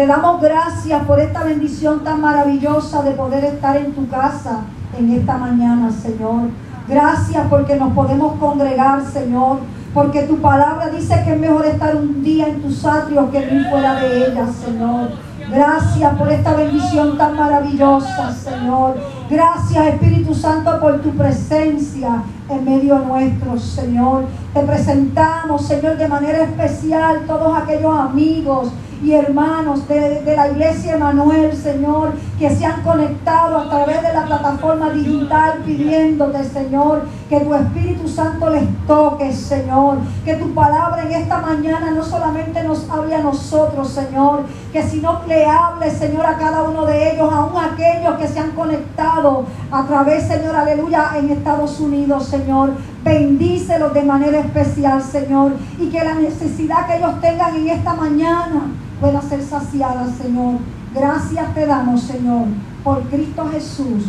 Te damos gracias por esta bendición tan maravillosa de poder estar en tu casa en esta mañana, Señor. Gracias porque nos podemos congregar, Señor. Porque tu palabra dice que es mejor estar un día en tus atrios que ir fuera de ella, Señor. Gracias por esta bendición tan maravillosa, Señor. Gracias, Espíritu Santo, por tu presencia en medio nuestro, Señor. Te presentamos, Señor, de manera especial todos aquellos amigos y hermanos de, la iglesia Emanuel, Señor, que se han conectado a través de la plataforma digital pidiéndote, Señor, que tu Espíritu Santo les toque, Señor, que tu palabra en esta mañana no solamente nos hable a nosotros, Señor, que sino le hable, Señor, a cada uno de ellos, aún aquellos que se han conectado a través, Señor, aleluya, en Estados Unidos, Señor. Bendícelos de manera especial, Señor, y que la necesidad que ellos tengan en esta mañana pueda ser saciada, Señor. Gracias te damos, Señor, por Cristo Jesús.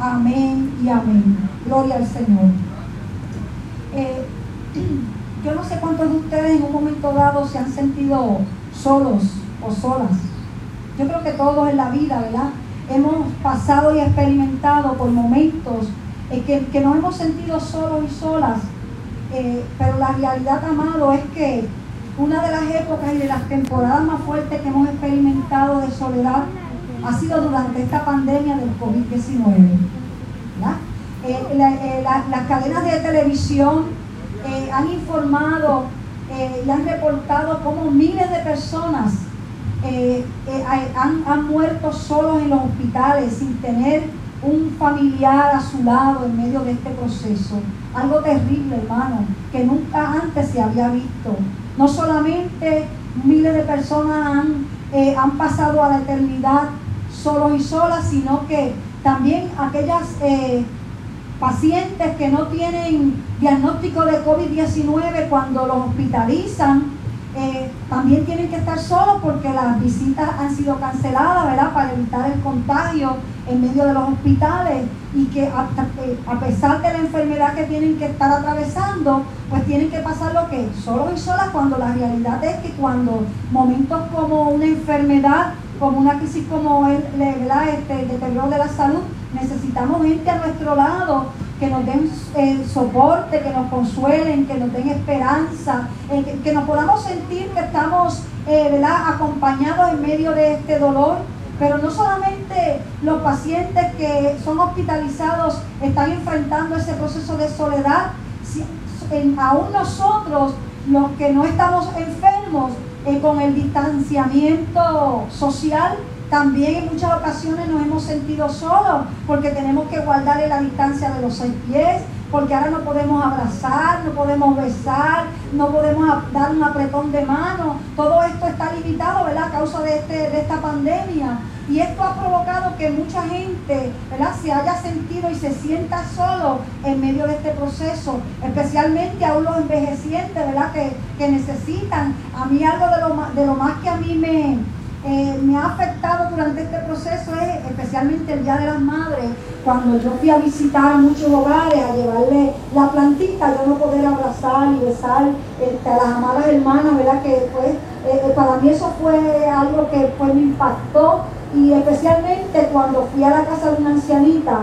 Amén y amén. Gloria al Señor. Eh, yo no sé cuántos de ustedes en un momento dado se han sentido solos o solas. Yo creo que todos en la vida, ¿verdad? Hemos pasado y experimentado por momentos en que, nos hemos sentido solos y solas. Eh, pero la realidad, amado, es que una de las épocas y de las temporadas más fuertes que hemos experimentado de soledad ha sido durante esta pandemia del COVID-19. Eh, eh, las cadenas de televisión eh, han informado y han reportado cómo miles de personas han, muerto solos en los hospitales sin tener un familiar a su lado en medio de este proceso. Algo terrible, hermano, que nunca antes se había visto. No solamente miles de personas han pasado a la eternidad solos y solas, sino que también aquellas eh, pacientes que no tienen diagnóstico de COVID-19 cuando los hospitalizan, eh, también tienen que estar solos porque las visitas han sido canceladas, ¿verdad? Para evitar el contagio en medio de los hospitales y que a, pesar de la enfermedad que tienen que estar atravesando, pues tienen que pasar lo que solos y solas cuando la realidad es que cuando momentos como una enfermedad, como una crisis como el, este, el deterioro de la salud, necesitamos gente a nuestro lado que nos den eh, soporte, que nos consuelen, que nos den esperanza, que, nos podamos sentir que estamos eh, acompañados en medio de este dolor. Pero no solamente los pacientes que son hospitalizados están enfrentando ese proceso de soledad, aún nosotros, los que no estamos enfermos, con el distanciamiento social, también en muchas ocasiones nos hemos sentido solos porque tenemos que guardar la distancia de los seis pies, porque ahora no podemos abrazar, no podemos besar, no podemos dar un apretón de mano. Todo esto está limitado, ¿verdad? A causa de, este, de esta pandemia. Y esto ha provocado que mucha gente, ¿verdad? Se haya sentido y se sienta solo en medio de este proceso, especialmente aún los envejecientes, ¿verdad? Que, que necesitan. A mí algo de lo, de lo más que a mí me, eh, me ha afectado durante este proceso es especialmente el Día de las Madres, cuando yo fui a visitar muchos hogares, a llevarle la plantita, yo no poder abrazar y besar este, a las amadas hermanas, ¿verdad? Que pues, para mí eso fue algo que pues, me impactó y especialmente cuando fui a la casa de una ancianita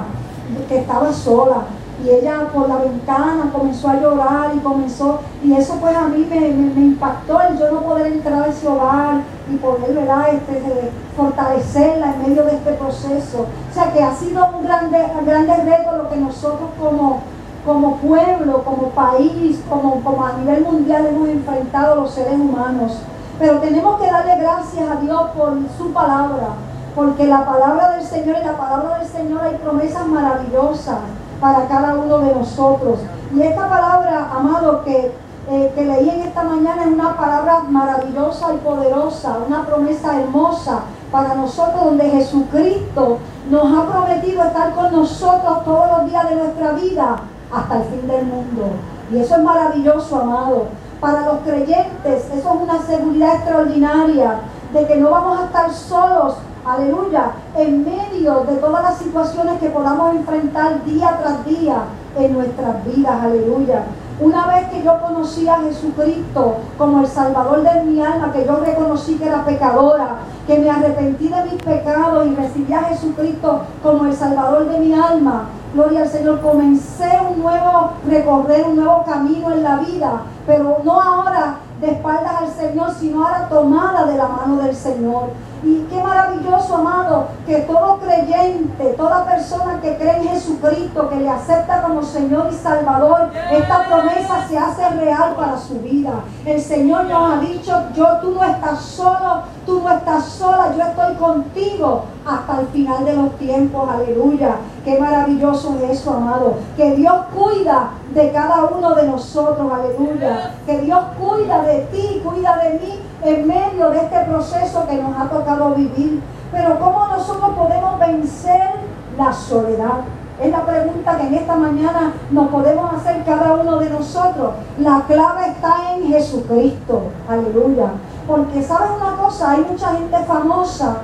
que estaba sola y ella por la ventana comenzó a llorar y comenzó, y eso pues a mí me, impactó el yo no poder entrar a ese hogar y poder ¿verdad? Este, fortalecerla en medio de este proceso. O sea que ha sido un grande, grande reto lo que nosotros como, como pueblo, como país, como, como a nivel mundial hemos enfrentado los seres humanos. Pero tenemos que darle gracias a Dios por su palabra, porque la palabra del Señor y la palabra del Señor hay promesas maravillosas para cada uno de nosotros. Y esta palabra, amado, que, eh, que leí en esta mañana es una palabra maravillosa y poderosa, una promesa hermosa para nosotros donde Jesucristo nos ha prometido estar con nosotros todos los días de nuestra vida hasta el fin del mundo. Y eso es maravilloso, amado. Para los creyentes, eso es una seguridad extraordinaria de que no vamos a estar solos aleluya, en medio de todas las situaciones que podamos enfrentar día tras día en nuestras vidas, aleluya. Una vez que yo conocí a Jesucristo como el Salvador de mi alma, que yo reconocí que era pecadora, que me arrepentí de mis pecados y recibí a Jesucristo como el Salvador de mi alma, gloria al Señor, comencé un nuevo recorrer, un nuevo camino en la vida, pero no ahora de espaldas al Señor, sino ahora tomada de la mano del Señor. Y qué maravilloso, amado, que todo creyente, toda persona que cree en Jesucristo, que le acepta como Señor y Salvador, esta promesa se hace real para su vida. El Señor nos ha dicho, yo, tú no estás solo, tú no estás sola, yo estoy contigo hasta el final de los tiempos. Aleluya. Qué maravilloso es eso, amado. Que Dios cuida de cada uno de nosotros. Aleluya. Que Dios cuida de ti, cuida de mí en medio de este proceso que nos ha tocado vivir. Pero ¿cómo nosotros podemos vencer la soledad? Es la pregunta que en esta mañana nos podemos hacer cada uno de nosotros. La clave está en Jesucristo. Aleluya. Porque sabes una cosa, hay mucha gente famosa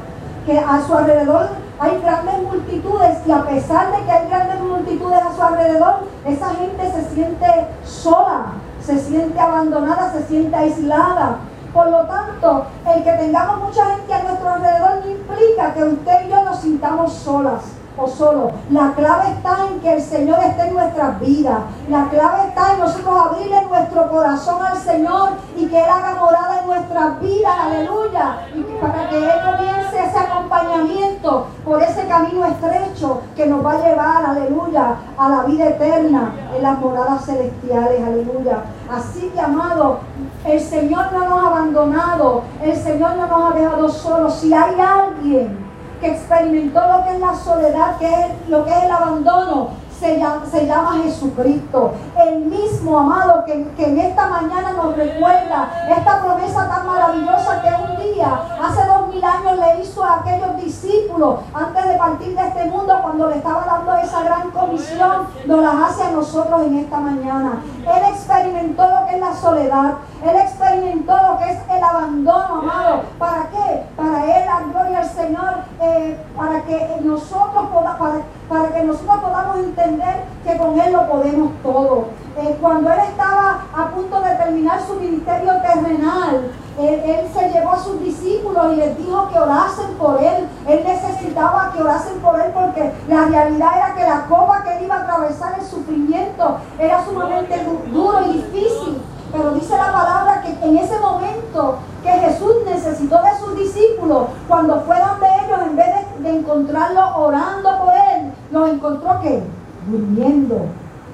que a su alrededor hay grandes multitudes y a pesar de que hay grandes multitudes a su alrededor, esa gente se siente sola, se siente abandonada, se siente aislada. Por lo tanto, el que tengamos mucha gente a nuestro alrededor no implica que usted y yo nos sintamos solas o solo. La clave está en que el Señor esté en nuestras vidas. La clave está en nosotros abrirle nuestro corazón al Señor y que Él haga morada en nuestras vidas. Aleluya. Y para que Él comience ese acompañamiento por ese camino estrecho que nos va a llevar, aleluya, a la vida eterna en las moradas celestiales. Aleluya. Así que, amado, el Señor no nos ha abandonado. El Señor no nos ha dejado solos. Si hay alguien que experimentó lo que es la soledad, que es lo que es el abandono, se llama, se llama Jesucristo. El mismo amado que, que, en esta mañana nos recuerda esta promesa tan maravillosa que un día, hace dos mil años, le hizo a aquellos discípulos antes de partir de este mundo, cuando le estaba dando esa gran comisión, nos las hace a nosotros en esta mañana. Él experimentó lo que es la soledad. Él experimentó lo que es el abandono, amado. ¿Para qué? Para Él, la gloria al Señor, eh, para que nosotros podamos, para, para, que nosotros podamos entender que con Él lo podemos todo. Eh, cuando Él estaba a punto de terminar su ministerio terrenal, él, él, se llevó a sus discípulos y les dijo que orasen por él. Él necesitaba que orasen por él porque la realidad era que la copa que él iba a atravesar, el sufrimiento, era sumamente duro y difícil. Pero dice la palabra que en ese momento que Jesús necesitó de sus discípulos, cuando fueron de ellos, en vez de, de encontrarlos orando por él, los encontró que durmiendo.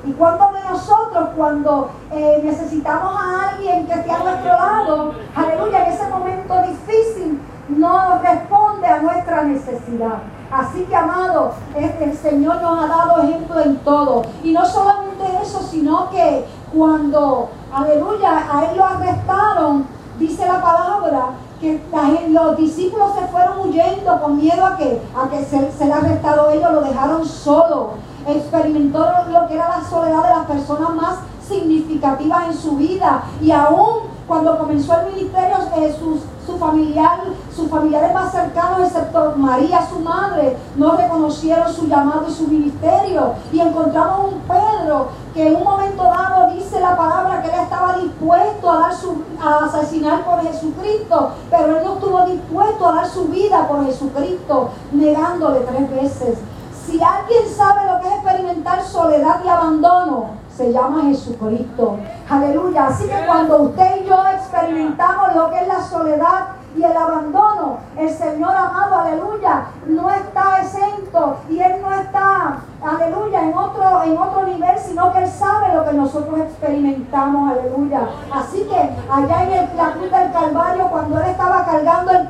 ¿Y cuántos de nosotros cuando eh, necesitamos a alguien que esté a nuestro lado, aleluya, en ese momento difícil, no responde a nuestra necesidad? Así que, amado, el Señor nos ha dado ejemplo en todo. Y no solamente eso, sino que cuando, aleluya, a Él lo arrestaron, dice la palabra, que los discípulos se fueron huyendo con miedo a que, a que se, se le arrestado ellos, lo dejaron solo. Experimentó lo que era la soledad de las personas más significativas en su vida. Y aún cuando comenzó el ministerio, eh, sus, su familiar, sus familiares más cercanos, excepto María, su madre, no reconocieron su llamado y su ministerio. Y encontramos un Pedro que en un momento dado dice la palabra que él estaba dispuesto a, dar su, a asesinar por Jesucristo, pero él no estuvo dispuesto a dar su vida por Jesucristo, negándole tres veces. Si alguien sabe lo que es experimentar soledad y abandono, se llama Jesucristo. Aleluya. Así que cuando usted y yo experimentamos lo que es la soledad y el abandono, el Señor amado, aleluya, no está exento y Él no está, aleluya, en otro, en otro nivel, sino que Él sabe lo que nosotros experimentamos, aleluya. Así que allá en el, la del Calvario, cuando Él estaba cargando el,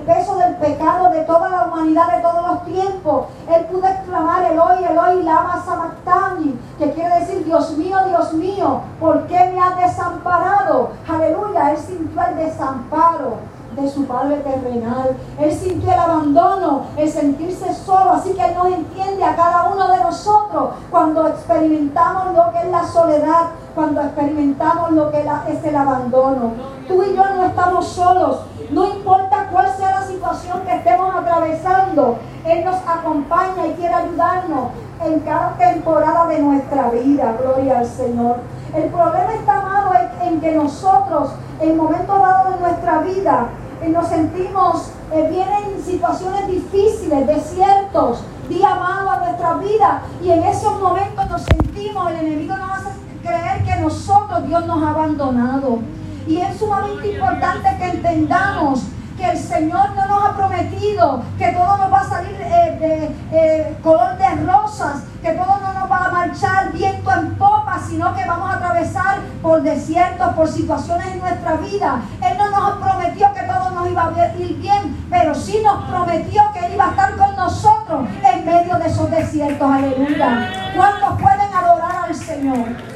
peso del pecado de toda la humanidad de todos los tiempos, Él pudo exclamar Eloy, Eloy, lama sabactani, que quiere decir, Dios mío, Dios mío, ¿por qué me has desamparado? Aleluya, Él sintió el desamparo de su Padre terrenal. Él sintió el abandono, el sentirse solo. Así que Él nos entiende a cada uno de nosotros cuando experimentamos lo que es la soledad, cuando experimentamos lo que es el abandono. Tú y yo no estamos solos. No importa cuál sea la situación que estemos atravesando, Él nos acompaña y quiere ayudarnos en cada temporada de nuestra vida. Gloria al Señor. El problema está, amado, en, que nosotros, en momentos dados de nuestra vida, nos sentimos, eh, vienen situaciones difíciles, desiertos, día malo a nuestra vida, y en esos momentos nos sentimos, el enemigo nos hace creer que nosotros, Dios nos ha abandonado. Y es sumamente importante que entendamos que el Señor no nos ha prometido que todo nos va a salir eh, de eh, color de rosas, que todo no nos va a marchar viento en popa, sino que vamos a atravesar por desiertos, por situaciones en nuestra vida. Él no nos prometió que todo nos iba a ir bien, pero sí nos prometió que Él iba a estar con nosotros en medio de esos desiertos. Aleluya. ¿Cuántos pueden adorar al Señor?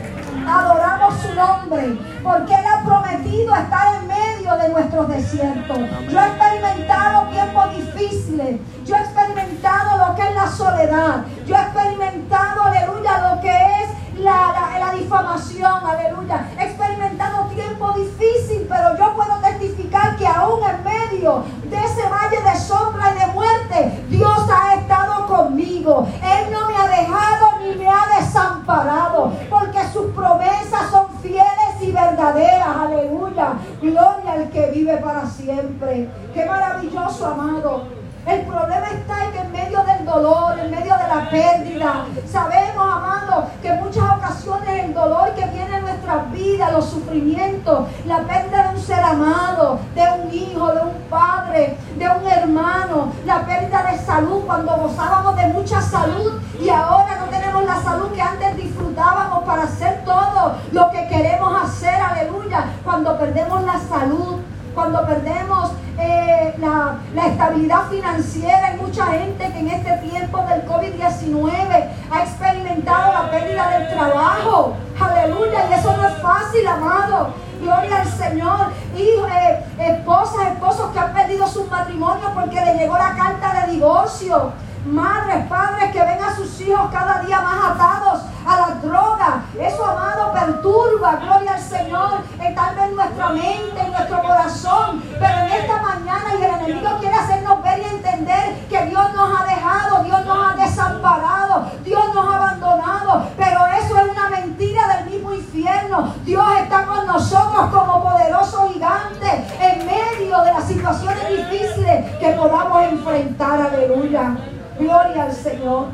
adoramos su nombre, porque Él ha prometido estar en medio de nuestros desiertos. Yo he experimentado tiempos difíciles, yo he experimentado lo que es la soledad, yo he experimentado, aleluya, lo que es la, la, difamación, aleluya. He experimentado tiempo difícil, pero yo puedo testificar que aún en medio de ese valle de sombra y de muerte, Dios ha estado conmigo. Él no me ha dejado ni me ha desamparado, porque sus promesas son fieles y verdaderas, aleluya. Gloria al que vive para siempre. Qué maravilloso, amado. El problema está en que en medio del dolor, en medio de la pérdida, sabemos, amado, que en muchas ocasiones el dolor que viene en nuestras vidas, los sufrimientos, la pérdida de un ser amado, de un hijo, de un padre, de un hermano, la pérdida de salud, cuando gozábamos de mucha salud y ahora no tenemos la salud que antes disfrutábamos para hacer todo lo que queremos hacer, aleluya, cuando perdemos la salud cuando perdemos eh, la, estabilidad financiera. Hay mucha gente que en este tiempo del COVID-19 ha experimentado la pérdida del trabajo. Aleluya. Y eso no es fácil, amado. Gloria al Señor. Hijos, eh, esposas, esposos que han perdido sus matrimonios porque le llegó la carta de divorcio. Madres, padres que ven a sus hijos cada día más atados a la droga. Eso, amado, perturba, gloria al Señor, en tal vez nuestra mente, en nuestro corazón. Pero en esta mañana y el enemigo quiere hacernos ver y entender que Dios nos ha dejado, Dios nos ha desamparado, Dios nos ha abandonado. Pero eso es una mentira del mismo infierno. Dios está con nosotros como poderoso gigante en medio de las situaciones difíciles que podamos enfrentar. Aleluya. Gloria al Señor.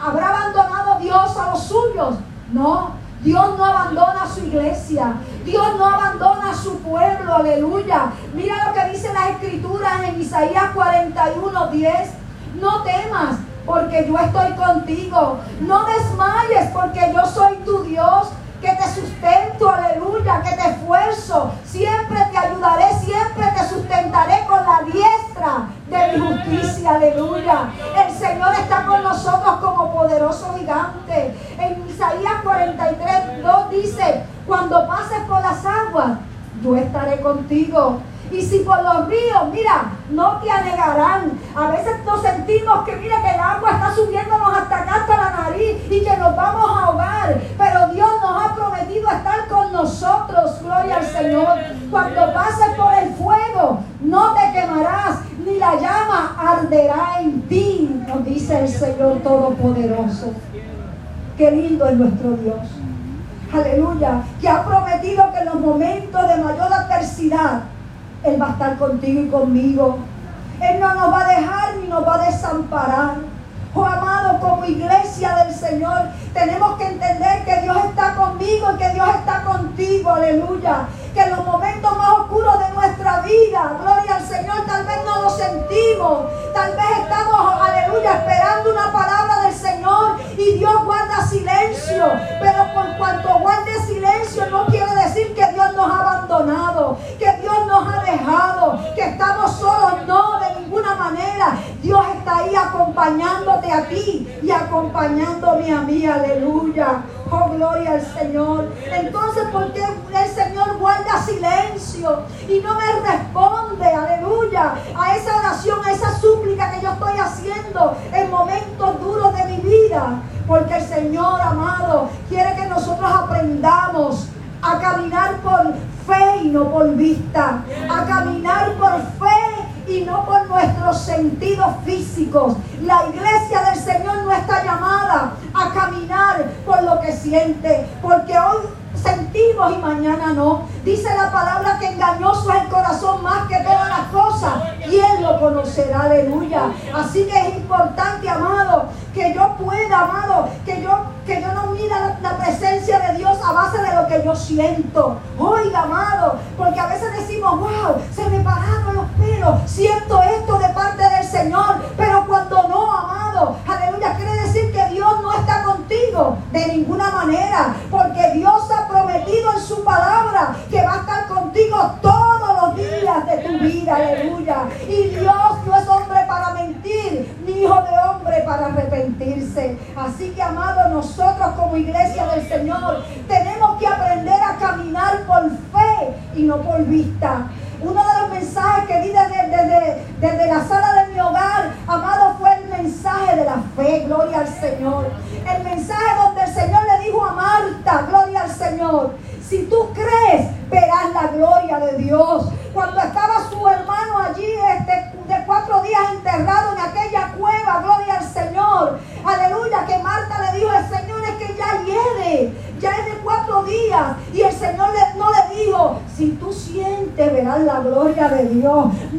¿Habrá abandonado Dios a los suyos? No, Dios no abandona a su iglesia. Dios no abandona a su pueblo. Aleluya. Mira lo que dice la escritura en Isaías 41, 10. No temas porque yo estoy contigo. No desmayes porque yo soy tu Dios que te sustento, aleluya, que te esfuerzo. Siempre te ayudaré, siempre te sustentaré con la diestra de mi justicia, aleluya. Señor está con nosotros como poderoso gigante. En Isaías 43, 2 dice, cuando pases por las aguas, yo estaré contigo y si por los ríos, mira, no te anegarán. A veces nos sentimos que, mira, que el agua está subiéndonos hasta acá, hasta la nariz y que nos vamos a ahogar. Pero Dios nos ha prometido estar con nosotros, gloria al Señor. Cuando pases por el fuego, no te quemarás, la llama arderá en ti, nos dice el Señor Todopoderoso. Qué lindo es nuestro Dios. Aleluya. Que ha prometido que en los momentos de mayor adversidad, él va a estar contigo y conmigo. Él no nos va a dejar ni nos va a desamparar. Oh amado, como iglesia del Señor, tenemos que entender que Dios está conmigo y que Dios está contigo. Aleluya. Que en los momentos más oscuros de nuestra vida, gloria al Señor, tal vez no lo sentimos. Tal vez estamos, aleluya, esperando una palabra del Señor y Dios guarda silencio. Pero por cuanto guarde silencio, no quiere decir que Dios nos ha abandonado, que Dios nos ha dejado, que estamos solos. No, de ninguna manera. Dios está ahí acompañándote a ti y acompañándome a mí. Aleluya. Oh, gloria al Señor. Entonces, ¿por qué el Señor guarda silencio y no me responde? Aleluya. A esa oración, a esa súplica que yo estoy haciendo en momentos duros de mi vida. Porque el Señor, amado, quiere que nosotros aprendamos a caminar por fe y no por vista. A caminar por fe y no por nuestros sentidos físicos. La iglesia del Señor no está llamada a caminar por lo que siente, porque hoy sentimos y mañana no. Dice la palabra que engañoso es el corazón más que todas las cosas. ¿Quién lo conocerá? Aleluya. Así que es importante, amado, que yo pueda, amado, que yo, que yo no mira la, presencia de Dios a base de lo que yo siento. Oiga, amado, porque a veces decimos, wow, se me pararon los pelos, siento esto de parte del Señor, pero cuando no, amado, aleluya, quiere decir que Dios no está contigo de ninguna manera, porque Dios ha prometido en su palabra que va a estar contigo todos los días de tu vida, aleluya. Y Dios no es hombre para mentir, ni hijo de hombre para arrepentirse. Así que, amado, nosotros como iglesia del Señor tenemos que aprender a caminar por fe y no por vista. Uno de los mensajes que di desde, desde, la sala de mi hogar, amado, fue el mensaje de la fe, gloria al Señor. El mensaje donde el Señor le dijo a Marta, gloria al Señor, si tú crees, verás la gloria de Dios. Cuando estaba su hermano allí, este, de cuatro días enterrado en aquella cueva, gloria al Señor. Aleluya, que Marta le dijo, el Señor es que ya hiede, ya es de cuatro días. Y el Señor no le dijo, si tú sientes, verás la gloria de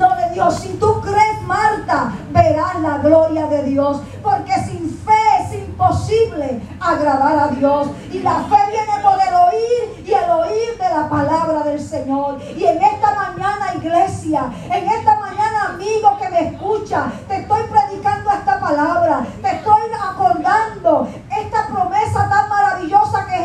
Dios. Le dijo, si tú crees, Marta, verás la gloria de Dios. Porque sin fe es imposible agradar a Dios. Y la fe viene por el oír y el oír de la palabra del Señor. Y en esta mañana, iglesia, en esta mañana, amigo que me escucha, te estoy predicando esta palabra. Te estoy acordando esta promesa tan maravillosa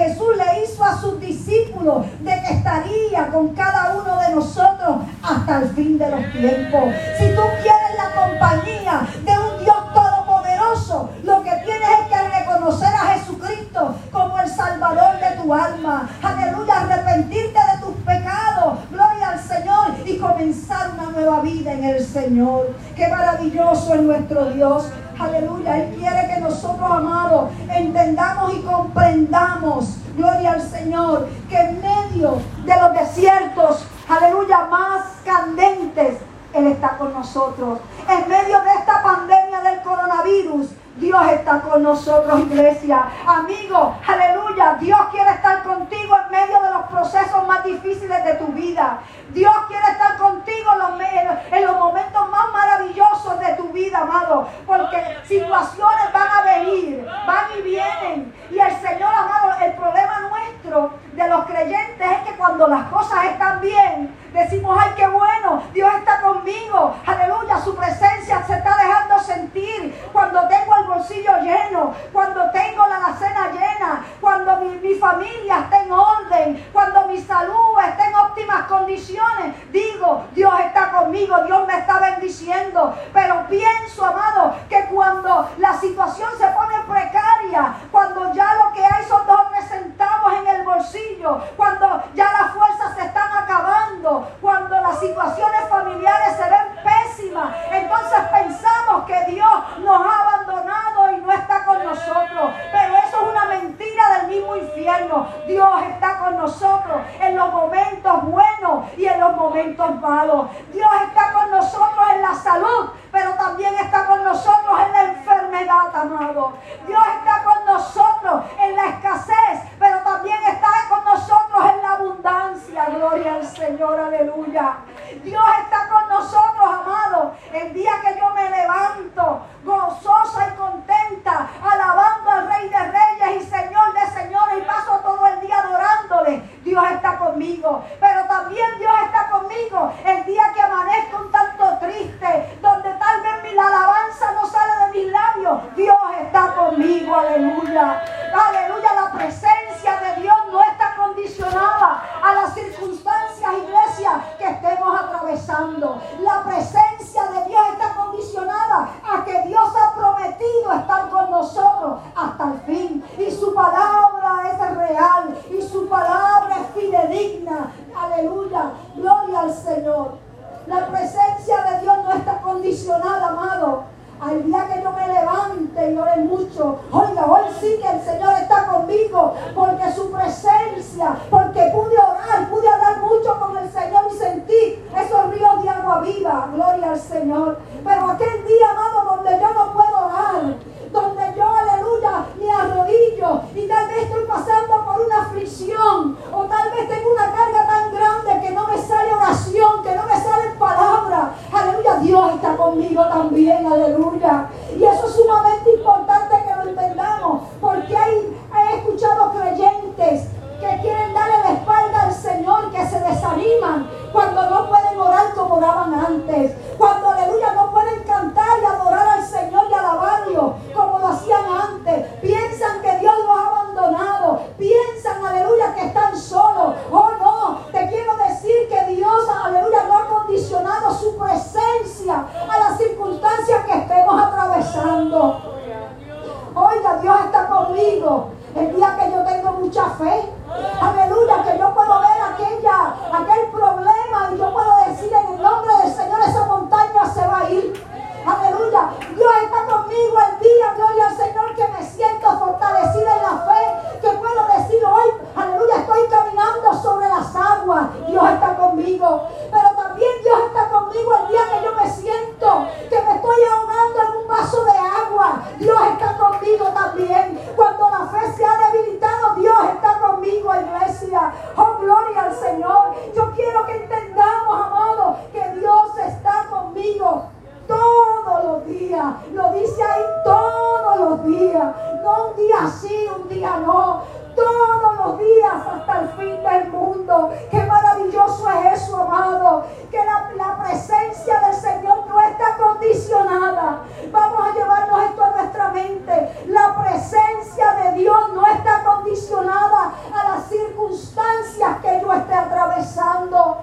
Jesús le hizo a sus discípulos de que estaría con cada uno de nosotros hasta el fin de los tiempos. Si tú quieres la compañía de un Dios todopoderoso, lo que tienes es que reconocer a Jesucristo como el Salvador de tu alma. Aleluya, arrepentirte de tus pecados. Gloria al Señor y comenzar una nueva vida en el Señor. Qué maravilloso es nuestro Dios. Aleluya. Él quiere que nosotros, amados, entendamos y comprendamos, gloria al Señor, que en medio de los desiertos, aleluya, más candentes, Él está con nosotros. En medio de esta pandemia del coronavirus, Dios está con nosotros, iglesia. Amigo, aleluya. Dios quiere estar contigo en medio de los procesos más difíciles de tu vida. Dios quiere estar contigo en los momentos más maravillosos de tu vida, amado. Porque situaciones van a venir, van y vienen. Y el Señor, amado, el problema nuestro de los creyentes es que cuando las cosas están bien, decimos, ay, qué bueno, Dios está conmigo. Aleluya, su presencia se está dejando sentir. Cuando tengo el bolsillo lleno, cuando tengo la cena llena, cuando mi, mi familia está en orden, cuando mi salud está en óptimas condiciones, digo, Dios está conmigo, Dios me está bendiciendo. Pero pienso, amado, que cuando la situación se pone precaria, cuando ya lo que hay son dos centavos en el bolsillo, cuando ya las fuerzas se están acabando, cuando las situaciones familiares se ven pésimas, entonces pensamos que Dios nos ha abandonado y no está con nosotros. Pero eso es una mentira del mismo infierno. Dios está con nosotros en los momentos buenos y en los momentos malos. Día sí, un día no. Todos los días hasta el fin del mundo. Qué maravilloso es eso, amado. Que la, la presencia del Señor no está condicionada. Vamos a llevarnos esto a nuestra mente. La presencia de Dios no está condicionada a las circunstancias que yo esté atravesando.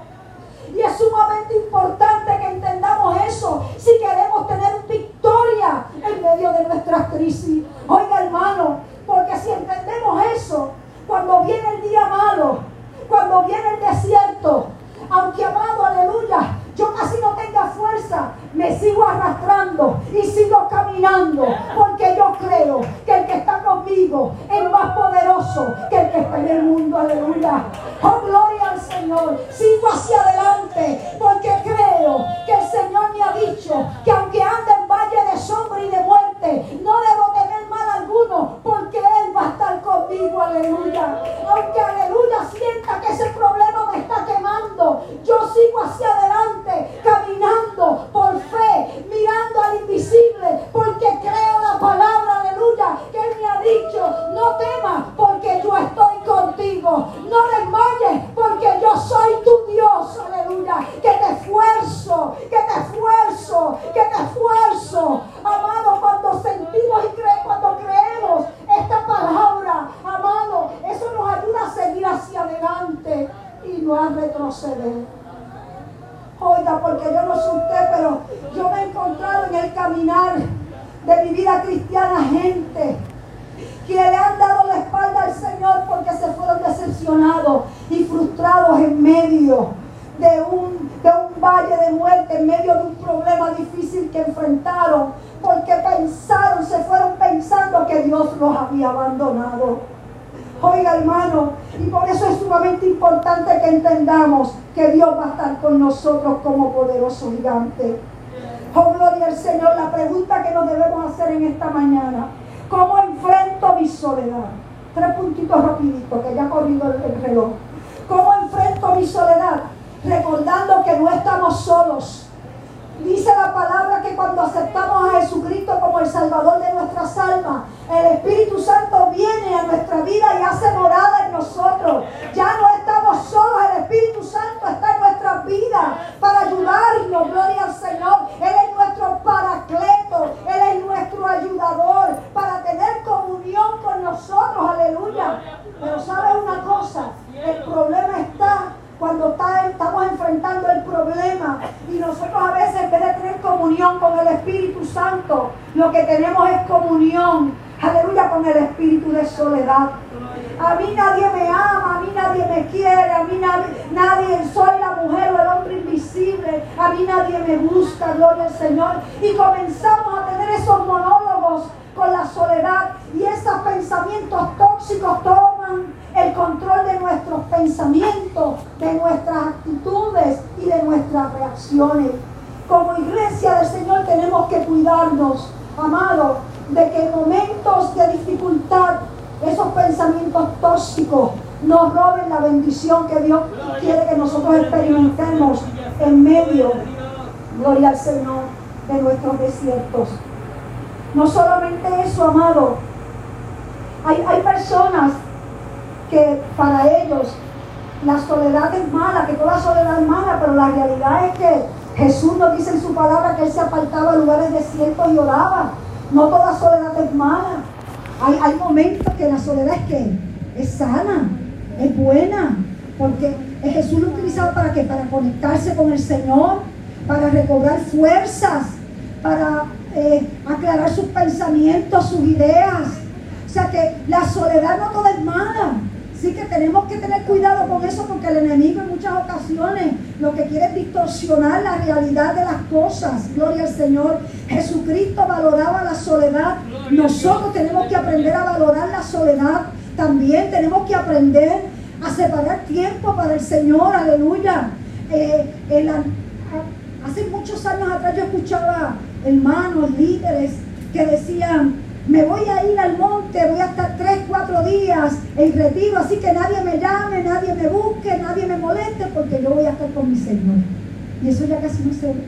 Y es sumamente importante que entendamos eso si queremos tener victoria en medio de nuestras crisis. Oiga hermano, porque si entendemos eso, cuando viene el día malo, cuando viene el desierto, aunque amado, aleluya, yo casi no tenga fuerza, me sigo arrastrando y sigo caminando, porque yo creo que el que está conmigo es más poderoso que el que está en el mundo, aleluya. Oh, gloria al Señor, sigo hacia adelante, porque creo que el Señor me ha dicho que aunque ande en valle de sombra y de muerte, no debo tener mal alguno, porque Él va a estar conmigo, aleluya. Aunque, aleluya, sienta que ese problema me está quemando, yo sigo hacia adelante, caminando por fe, mirando al invisible, porque creo la palabra, aleluya, que Él me ha dicho, no temas, porque yo estoy contigo, no desmayes, porque yo soy tu Dios, aleluya, que te esfuerzo, que te esfuerzo, que te esfuerzo, amado, cuando sentimos y creemos, cuando creemos esta palabra, amado, eso nos ayuda a seguir hacia adelante y no a retroceder. Oiga, porque yo no sé usted, pero yo me he encontrado en el caminar de mi vida cristiana gente que le han dado la espalda al Señor porque se fueron decepcionados y frustrados en medio de un, de un valle de muerte, en medio de un problema difícil que enfrentaron, porque pensaron, se fueron pensando que Abandonado. Oiga hermano, y por eso es sumamente importante que entendamos que Dios va a estar con nosotros como poderoso gigante. Oh, gloria al Señor. La pregunta que nos debemos hacer en esta mañana, ¿cómo enfrento mi soledad? Tres puntitos rapiditos, que ya ha corrido el reloj. ¿Cómo enfrento mi soledad? Recordando que no estamos solos. Dice la palabra que cuando aceptamos a Jesucristo como el Salvador de nuestras almas, el Espíritu Santo viene a nuestra vida y hace morada en nosotros. Ya no estamos solos, el Espíritu Santo está en nuestras vidas para ayudarnos, gloria al Señor. Él es nuestro paracleto, Él es nuestro ayudador para tener comunión con nosotros, aleluya. Pero ¿sabes una cosa? El problema está cuando está, estamos enfrentando el problema y nosotros a veces en vez de tener comunión con el Espíritu Santo, lo que tenemos es comunión, aleluya, con el espíritu de soledad. A mí nadie me ama, a mí nadie me quiere, a mí nadie, nadie, soy la mujer o el hombre invisible, a mí nadie me busca, gloria al Señor. Y comenzamos a tener esos monólogos con la soledad y esos pensamientos tóxicos toman el control de nuestros pensamientos, de nuestras actitudes y de nuestras reacciones. Como iglesia del Señor tenemos que cuidarnos, amados, de que en momentos de dificultad esos pensamientos tóxicos nos roben la bendición que Dios quiere que nosotros experimentemos en medio, gloria al Señor, de nuestros desiertos. No solamente eso, amado, hay, hay personas que para ellos la soledad es mala, que toda soledad es mala, pero la realidad es que Jesús nos dice en su palabra que Él se apartaba a lugares desiertos y oraba. No toda soledad es mala. Hay, hay momentos que la soledad es que es sana, es buena, porque Jesús lo utilizaba para que Para conectarse con el Señor, para recobrar fuerzas, para eh, aclarar sus pensamientos, sus ideas. O sea que la soledad no toda es mala. Sí que tenemos que tener cuidado con eso porque el enemigo en muchas ocasiones lo que quiere es distorsionar la realidad de las cosas. Gloria al Señor. Jesucristo valoraba la soledad. Nosotros tenemos que aprender a valorar la soledad. También tenemos que aprender a separar tiempo para el Señor. Aleluya. Eh, hace muchos años atrás yo escuchaba hermanos, líderes que decían, me voy a ir al monte, voy a estar tres, cuatro días en retiro, así que nadie me llame, nadie me busque, nadie me moleste, porque yo voy a estar con mi Señor. Y eso ya casi no se ve.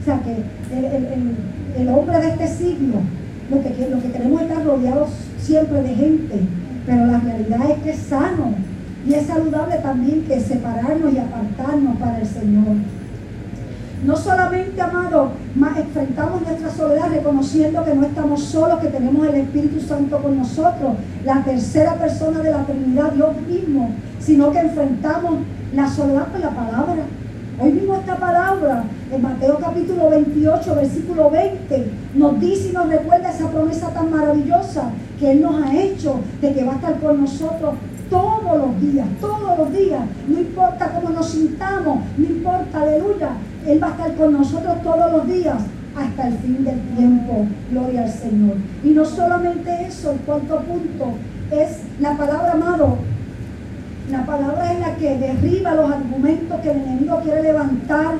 O sea que el, hombre de este siglo, lo que, lo que queremos es estar rodeados siempre de gente, pero la realidad es que es sano y es saludable también que separarnos y apartarnos para el Señor. No solamente, amado, enfrentamos nuestra soledad reconociendo que no estamos solos, que tenemos el Espíritu Santo con nosotros, la tercera persona de la Trinidad, Dios mismo, sino que enfrentamos la soledad con la palabra. Hoy mismo esta palabra, en Mateo capítulo 28, versículo 20, nos dice y nos recuerda esa promesa tan maravillosa que Él nos ha hecho de que va a estar con nosotros todos los días, todos los días. No importa cómo nos sintamos, no importa, aleluya. Él va a estar con nosotros todos los días hasta el fin del tiempo. Gloria al Señor. Y no solamente eso, el cuarto punto es la palabra amado. La palabra es la que derriba los argumentos que el enemigo quiere levantar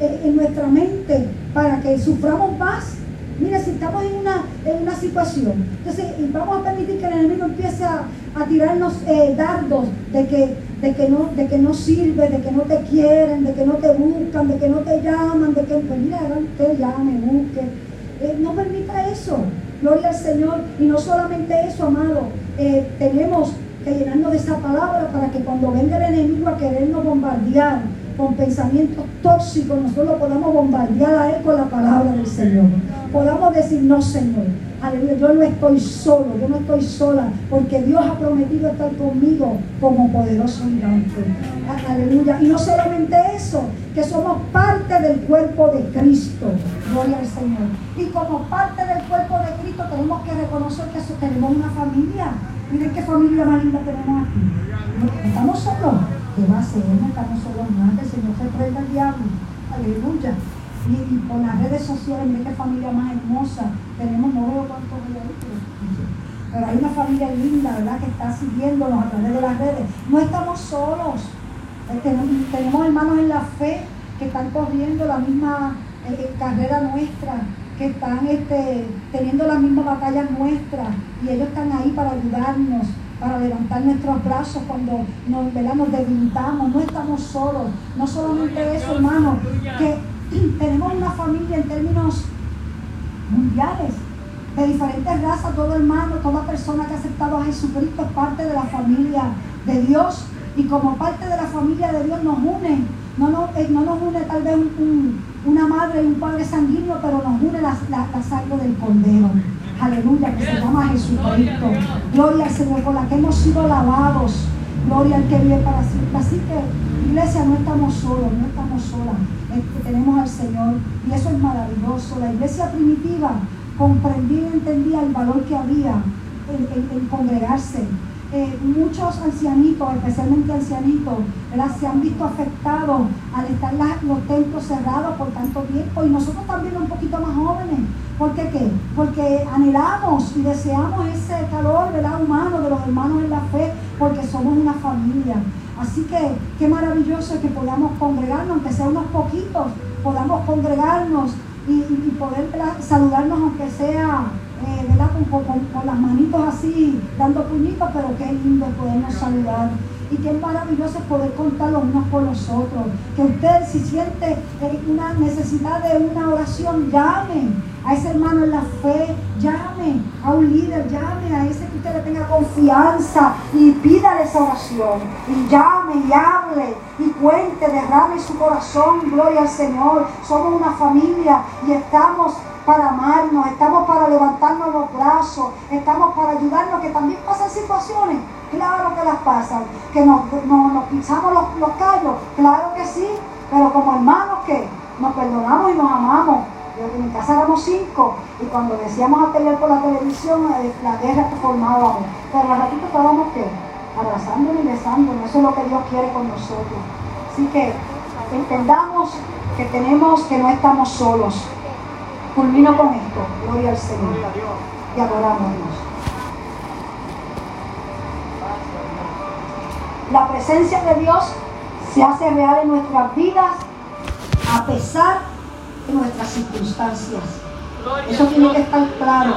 eh, en nuestra mente para que suframos más Mira, si estamos en una, en una situación, entonces vamos a permitir que el enemigo empiece a, tirarnos eh, dardos de que, de, que no, de que no sirve, de que no te quieren, de que no te buscan, de que no te llaman, de que, pues mira, usted llame, busque. Eh, no permita eso. Gloria al Señor. Y no solamente eso, amado. Eh, tenemos que llenarnos de esa palabra para que cuando venga el enemigo a querernos bombardear, con pensamientos tóxicos, nosotros podamos bombardear a Él con la palabra del Señor. Podamos decir, no, Señor, aleluya, yo no estoy solo, yo no estoy sola, porque Dios ha prometido estar conmigo como poderoso gigante. Aleluya. Y no solamente eso, que somos parte del cuerpo de Cristo. Gloria al Señor. Y como parte del cuerpo de Cristo tenemos que reconocer que tenemos una familia. Miren qué familia más linda tenemos aquí. Estamos solos. ¿Qué va a? No estamos solos más, que el Señor se traiga al diablo. Aleluya. Y, con las redes sociales, mire qué familia más hermosa. Tenemos, no veo cuántos pero hay una familia linda, ¿verdad?, que está siguiéndonos a través de las redes. No estamos solos. Eh, tenemos, hermanos en la fe que están corriendo la misma eh, eh, carrera nuestra, que están este, teniendo las mismas batallas nuestras y ellos están ahí para ayudarnos para levantar nuestros brazos cuando nos, nos debilitamos, no estamos solos. No solamente eso, hermano, que tenemos una familia en términos mundiales, de diferentes razas, todo hermano, toda persona que ha aceptado a Jesucristo es parte de la familia de Dios y como parte de la familia de Dios nos une, no nos, eh, no nos une tal vez una madre y un padre sanguíneo, pero nos une la, la sangre del Cordero aleluya, que se llama Jesucristo. Gloria al Señor, por la que hemos sido lavados. Gloria al que vive para siempre. Así que, iglesia, no estamos solos, no estamos solas. Tenemos al Señor y eso es maravilloso. La iglesia primitiva comprendía y entendía el valor que había en congregarse eh, muchos ancianitos, especialmente ancianitos, se han visto afectados al estar los templos cerrados por tanto tiempo y nosotros también un poquito más jóvenes. ¿Por qué qué? Porque anhelamos y deseamos ese calor ¿verdad? humano de los hermanos en la fe porque somos una familia. Así que qué maravilloso que podamos congregarnos, aunque sea unos poquitos, podamos congregarnos y, poder saludarnos aunque sea eh. Con, las manitos así, dando puñitos, pero qué lindo podernos saludar. Y qué maravilloso poder contar los unos por los otros. Que usted si siente eh, una necesidad de una oración, llame a ese hermano en la fe, llame a un líder, llame a ese usted le tenga confianza y pídale esa oración. Y llame y hable y cuente, derrame su corazón, gloria al Señor. Somos una familia y estamos para amarnos, estamos para levantarnos los brazos, estamos para ayudarnos, que también pasan situaciones, claro que las pasan, que nos, pisamos los, callos, claro que sí, pero como hermanos que nos perdonamos y nos amamos. En mi casa éramos cinco y cuando decíamos a pelear por la televisión, eh, la guerra formábamos, pero al ratito estábamos que abrazándonos y besándonos, eso es lo que Dios quiere con nosotros. Así que entendamos que tenemos, que no estamos solos, Culmino con esto. Gloria al Señor. Y adoramos a Dios. La presencia de Dios se hace real en nuestras vidas a pesar de nuestras circunstancias. Eso tiene que estar claro.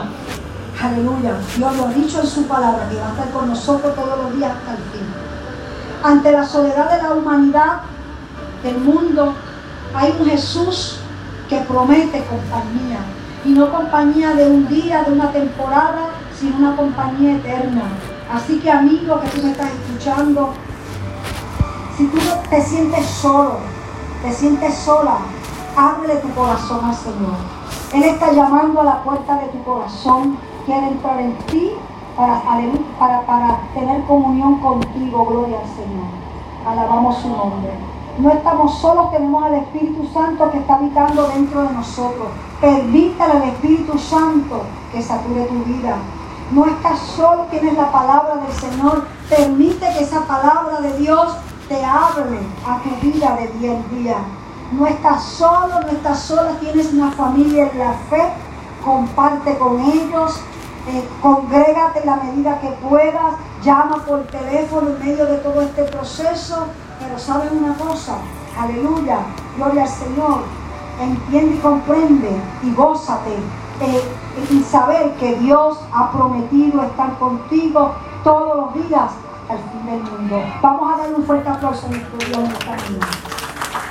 Aleluya. Dios lo ha dicho en su palabra, que va a estar con nosotros todos los días hasta el fin. Ante la soledad de la humanidad, del mundo, hay un Jesús que promete compañía. Y no compañía de un día, de una temporada, sino una compañía eterna. Así que amigo que tú me estás escuchando, si tú te sientes solo, te sientes sola, ábrele tu corazón al Señor. Él está llamando a la puerta de tu corazón, quiere entrar en ti para, para, para tener comunión contigo, gloria al Señor. Alabamos su nombre. No estamos solos, tenemos al Espíritu Santo que está habitando dentro de nosotros. Permítale al Espíritu Santo que sature tu vida. No estás solo, tienes la palabra del Señor. Permite que esa palabra de Dios te hable a tu vida de día en día. No estás solo, no estás sola, tienes una familia en la fe. Comparte con ellos, eh, congrégate la medida que puedas, llama por teléfono en medio de todo este proceso pero saben una cosa, aleluya, gloria al Señor, entiende y comprende y gózate eh, y saber que Dios ha prometido estar contigo todos los días al fin del mundo. Vamos a darle un fuerte aplauso a nuestro Dios en esta mañana.